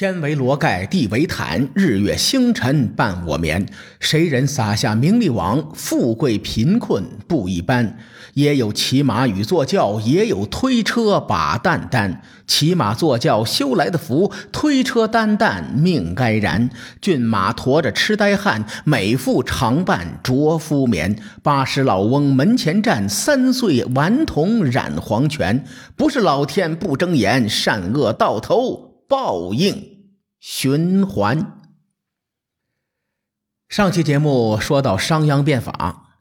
天为罗盖，地为毯，日月星辰伴我眠。谁人撒下名利网？富贵贫困不一般。也有骑马与坐轿，也有推车把担担。骑马坐轿修来的福，推车担担命该然。骏马驮着痴呆汉，美妇常伴着夫眠。八十老翁门前站，三岁顽童染黄泉。不是老天不睁眼，善恶到头。报应循环。上期节目说到商鞅变法，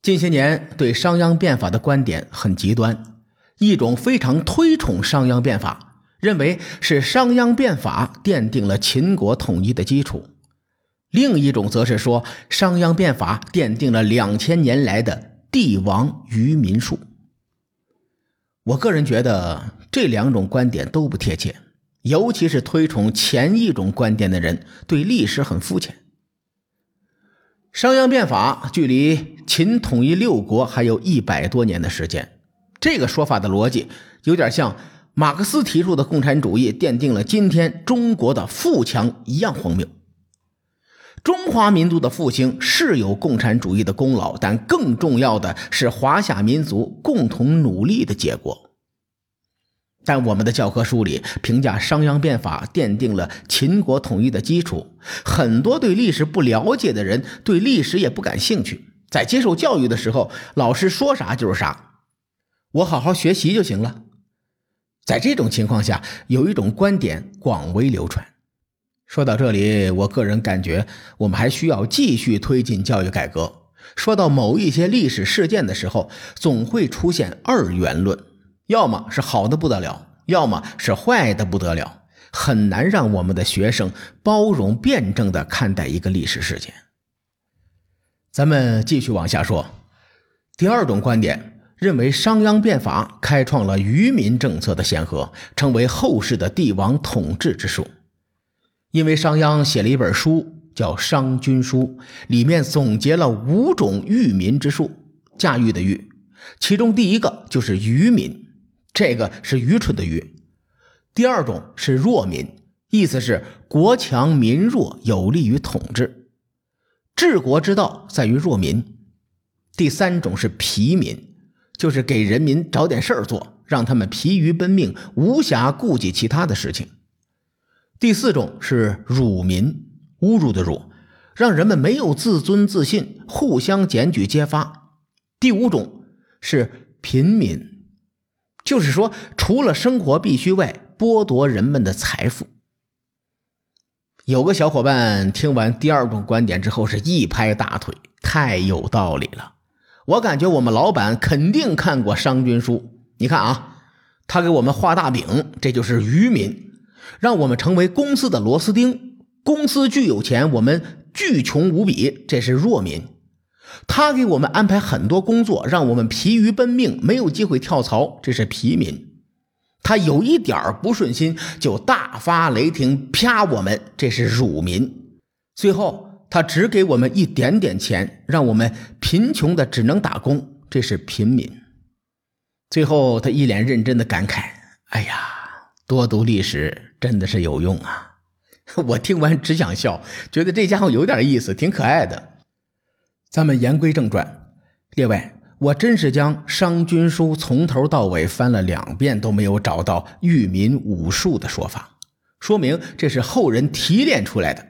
近些年对商鞅变法的观点很极端，一种非常推崇商鞅变法，认为是商鞅变法奠定了秦国统一的基础；另一种则是说商鞅变法奠定了两千年来的帝王愚民术。我个人觉得这两种观点都不贴切。尤其是推崇前一种观点的人，对历史很肤浅。商鞅变法距离秦统一六国还有一百多年的时间，这个说法的逻辑有点像马克思提出的共产主义奠定了今天中国的富强一样荒谬。中华民族的复兴是有共产主义的功劳，但更重要的是华夏民族共同努力的结果。在我们的教科书里评价商鞅变法奠定了秦国统一的基础，很多对历史不了解的人对历史也不感兴趣，在接受教育的时候，老师说啥就是啥，我好好学习就行了。在这种情况下，有一种观点广为流传。说到这里，我个人感觉我们还需要继续推进教育改革。说到某一些历史事件的时候，总会出现二元论。要么是好的不得了，要么是坏的不得了，很难让我们的学生包容辩证的看待一个历史事件。咱们继续往下说，第二种观点认为商鞅变法开创了愚民政策的先河，成为后世的帝王统治之术。因为商鞅写了一本书叫《商君书》，里面总结了五种愚民之术，驾驭的驭，其中第一个就是愚民。这个是愚蠢的愚，第二种是弱民，意思是国强民弱，有利于统治。治国之道在于弱民。第三种是疲民，就是给人民找点事儿做，让他们疲于奔命，无暇顾及其他的事情。第四种是辱民，侮辱的辱，让人们没有自尊自信，互相检举揭发。第五种是贫民。就是说，除了生活必须外，剥夺人们的财富。有个小伙伴听完第二种观点之后，是一拍大腿，太有道理了。我感觉我们老板肯定看过《商君书》，你看啊，他给我们画大饼，这就是愚民；让我们成为公司的螺丝钉，公司巨有钱，我们巨穷无比，这是弱民。他给我们安排很多工作，让我们疲于奔命，没有机会跳槽，这是疲民。他有一点不顺心就大发雷霆，啪我们，这是辱民。最后他只给我们一点点钱，让我们贫穷的只能打工，这是贫民。最后他一脸认真的感慨：“哎呀，多读历史真的是有用啊！” 我听完只想笑，觉得这家伙有点意思，挺可爱的。咱们言归正传，列位，我真是将《商君书》从头到尾翻了两遍，都没有找到“育民武术”的说法，说明这是后人提炼出来的。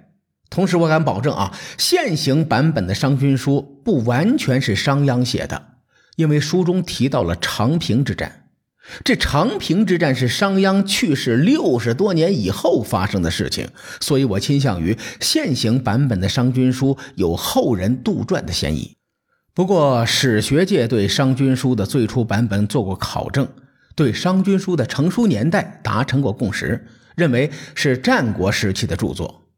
同时，我敢保证啊，现行版本的《商君书》不完全是商鞅写的，因为书中提到了长平之战。这长平之战是商鞅去世六十多年以后发生的事情，所以我倾向于现行版本的《商君书》有后人杜撰的嫌疑。不过，史学界对《商君书》的最初版本做过考证，对《商君书》的成书年代达成过共识，认为是战国时期的著作。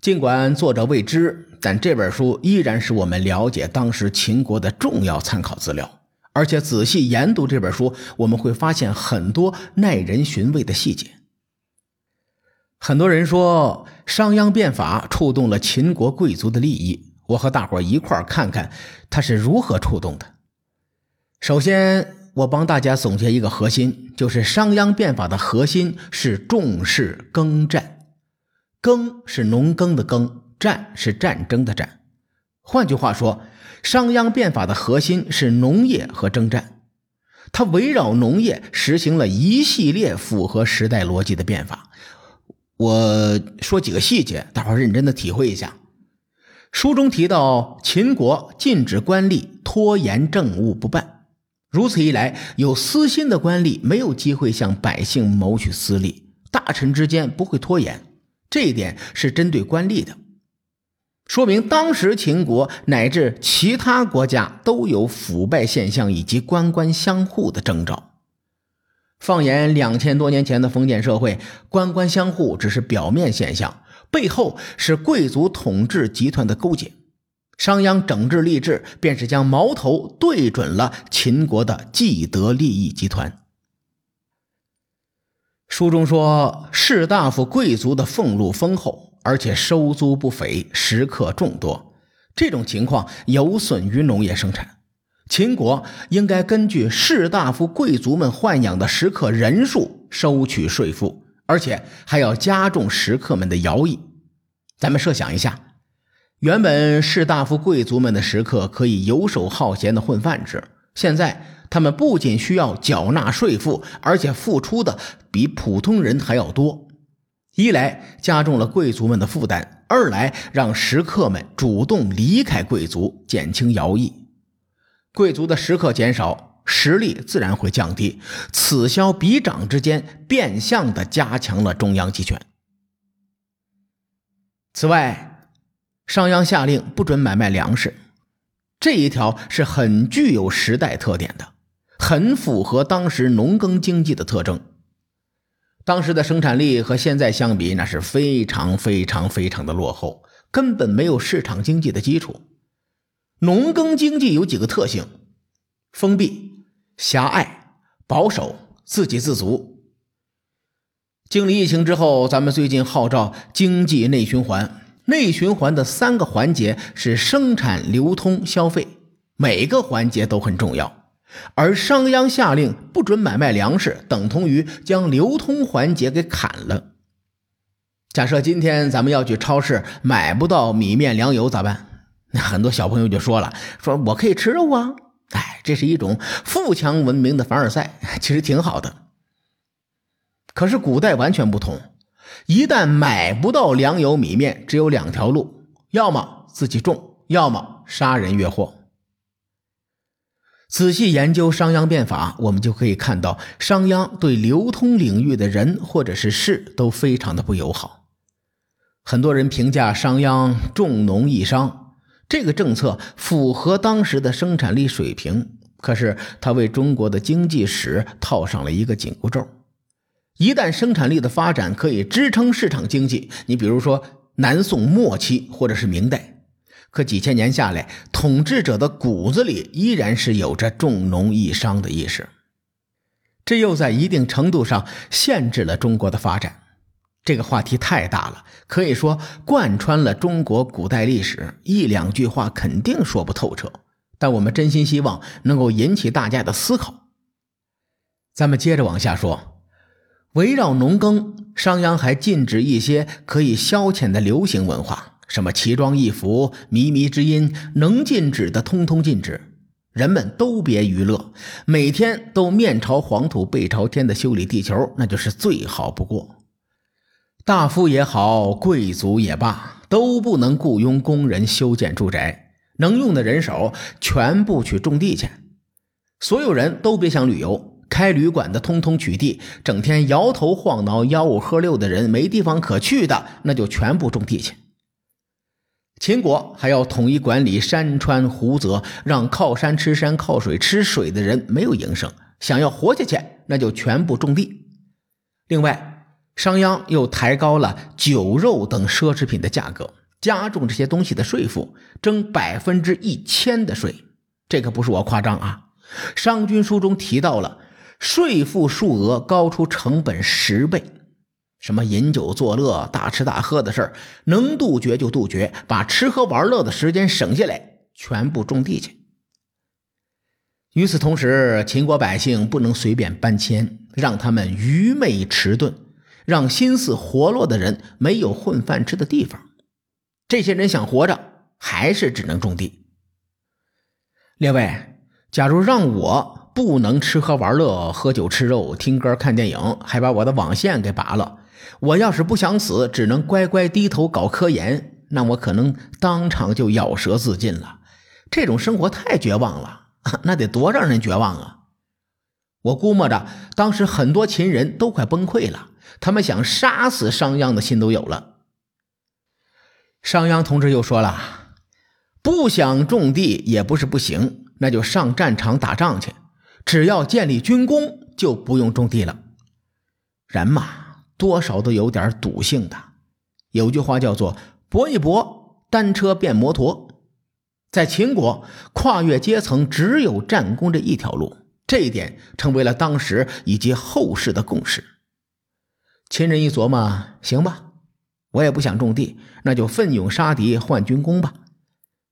尽管作者未知，但这本书依然是我们了解当时秦国的重要参考资料。而且仔细研读这本书，我们会发现很多耐人寻味的细节。很多人说商鞅变法触动了秦国贵族的利益，我和大伙一块看看他是如何触动的。首先，我帮大家总结一个核心，就是商鞅变法的核心是重视耕战。耕是农耕的耕，战是战争的战。换句话说，商鞅变法的核心是农业和征战，它围绕农业实行了一系列符合时代逻辑的变法。我说几个细节，大伙认真的体会一下。书中提到，秦国禁止官吏拖延政务不办，如此一来，有私心的官吏没有机会向百姓谋取私利，大臣之间不会拖延。这一点是针对官吏的。说明当时秦国乃至其他国家都有腐败现象以及官官相护的征兆。放眼两千多年前的封建社会，官官相护只是表面现象，背后是贵族统治集团的勾结。商鞅整治吏治，便是将矛头对准了秦国的既得利益集团。书中说，士大夫贵族的俸禄丰厚。而且收租不菲，食客众多，这种情况有损于农业生产。秦国应该根据士大夫贵族们豢养的食客人数收取税赋，而且还要加重食客们的徭役。咱们设想一下，原本士大夫贵族们的食客可以游手好闲的混饭吃，现在他们不仅需要缴纳税赋，而且付出的比普通人还要多。一来加重了贵族们的负担，二来让食客们主动离开贵族，减轻徭役。贵族的食客减少，实力自然会降低，此消彼长之间，变相的加强了中央集权。此外，商鞅下令不准买卖粮食，这一条是很具有时代特点的，很符合当时农耕经济的特征。当时的生产力和现在相比，那是非常非常非常的落后，根本没有市场经济的基础。农耕经济有几个特性：封闭、狭隘、保守、自给自足。经历疫情之后，咱们最近号召经济内循环，内循环的三个环节是生产、流通、消费，每个环节都很重要。而商鞅下令不准买卖粮食，等同于将流通环节给砍了。假设今天咱们要去超市买不到米面粮油咋办？那很多小朋友就说了：“说我可以吃肉啊！”哎，这是一种富强文明的凡尔赛，其实挺好的。可是古代完全不同，一旦买不到粮油米面，只有两条路：要么自己种，要么杀人越货。仔细研究商鞅变法，我们就可以看到，商鞅对流通领域的人或者是事都非常的不友好。很多人评价商鞅重农抑商，这个政策符合当时的生产力水平，可是他为中国的经济史套上了一个紧箍咒。一旦生产力的发展可以支撑市场经济，你比如说南宋末期或者是明代。可几千年下来，统治者的骨子里依然是有着重农抑商的意识，这又在一定程度上限制了中国的发展。这个话题太大了，可以说贯穿了中国古代历史，一两句话肯定说不透彻。但我们真心希望能够引起大家的思考。咱们接着往下说，围绕农耕，商鞅还禁止一些可以消遣的流行文化。什么奇装异服、靡靡之音，能禁止的通通禁止。人们都别娱乐，每天都面朝黄土背朝天的修理地球，那就是最好不过。大夫也好，贵族也罢，都不能雇佣工人修建住宅，能用的人手全部去种地去。所有人都别想旅游，开旅馆的通通取缔，整天摇头晃脑、吆五喝六的人没地方可去的，那就全部种地去。秦国还要统一管理山川湖泽，让靠山吃山、靠水吃水的人没有营生。想要活下去，那就全部种地。另外，商鞅又抬高了酒肉等奢侈品的价格，加重这些东西的税赋，征百分之一千的税。这可不是我夸张啊！商君书中提到了税赋数额高出成本十倍。什么饮酒作乐、大吃大喝的事儿，能杜绝就杜绝，把吃喝玩乐的时间省下来，全部种地去。与此同时，秦国百姓不能随便搬迁，让他们愚昧迟钝，让心思活络的人没有混饭吃的地方。这些人想活着，还是只能种地。列位，假如让我不能吃喝玩乐、喝酒吃肉、听歌看电影，还把我的网线给拔了，我要是不想死，只能乖乖低头搞科研，那我可能当场就咬舌自尽了。这种生活太绝望了，那得多让人绝望啊！我估摸着，当时很多秦人都快崩溃了，他们想杀死商鞅的心都有了。商鞅同志又说了：“不想种地也不是不行，那就上战场打仗去。只要建立军功，就不用种地了。”人嘛，多少都有点赌性的。有句话叫做“搏一搏，单车变摩托”。在秦国，跨越阶层只有战功这一条路。这一点成为了当时以及后世的共识。秦人一琢磨，行吧，我也不想种地，那就奋勇杀敌换军功吧。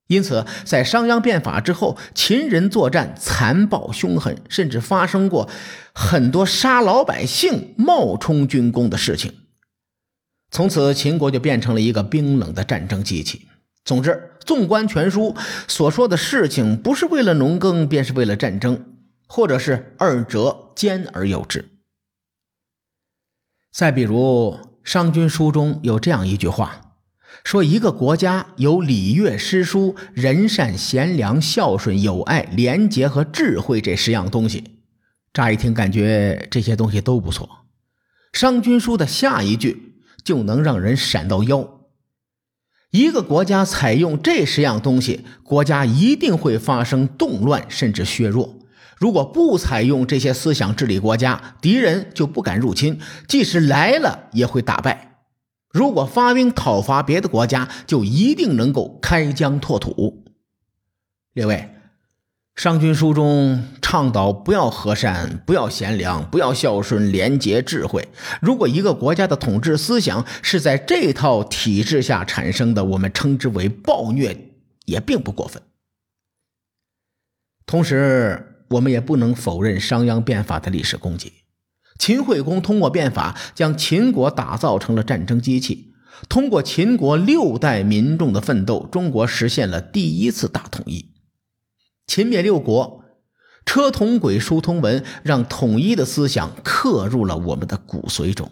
因此，在商鞅变法之后，秦人作战残暴凶狠，甚至发生过很多杀老百姓冒充军功的事情。从此，秦国就变成了一个冰冷的战争机器。总之，纵观全书所说的事情，不是为了农耕，便是为了战争。或者是二者兼而有之。再比如《商君书》中有这样一句话，说一个国家有礼乐诗书、仁善贤良、孝顺友爱、廉洁和智慧这十样东西。乍一听感觉这些东西都不错，《商君书》的下一句就能让人闪到腰。一个国家采用这十样东西，国家一定会发生动乱，甚至削弱。如果不采用这些思想治理国家，敌人就不敢入侵；即使来了，也会打败。如果发兵讨伐别的国家，就一定能够开疆拓土。列位，《商君书》中倡导不要和善，不要贤良，不要孝顺、廉洁、智慧。如果一个国家的统治思想是在这套体制下产生的，我们称之为暴虐，也并不过分。同时，我们也不能否认商鞅变法的历史功绩。秦惠公通过变法，将秦国打造成了战争机器。通过秦国六代民众的奋斗，中国实现了第一次大统一。秦灭六国，车同轨，书同文，让统一的思想刻入了我们的骨髓中。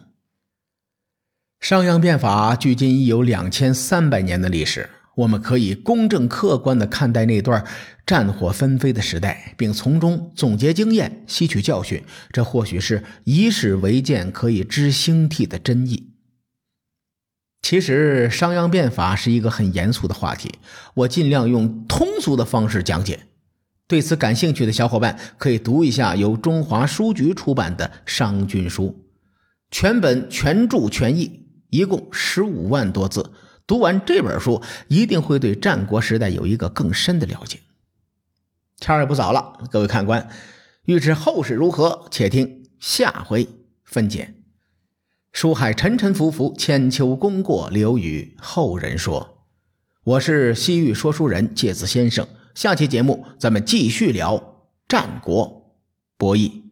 商鞅变法距今已有两千三百年的历史。我们可以公正客观地看待那段战火纷飞的时代，并从中总结经验、吸取教训。这或许是以史为鉴、可以知兴替的真意。其实，商鞅变法是一个很严肃的话题，我尽量用通俗的方式讲解。对此感兴趣的小伙伴可以读一下由中华书局出版的《商君书》，全本全注全译，一共十五万多字。读完这本书，一定会对战国时代有一个更深的了解。天也不早了，各位看官，欲知后事如何，且听下回分解。书海沉沉浮浮，千秋功过留与后人说。我是西域说书人介子先生，下期节目咱们继续聊战国博弈。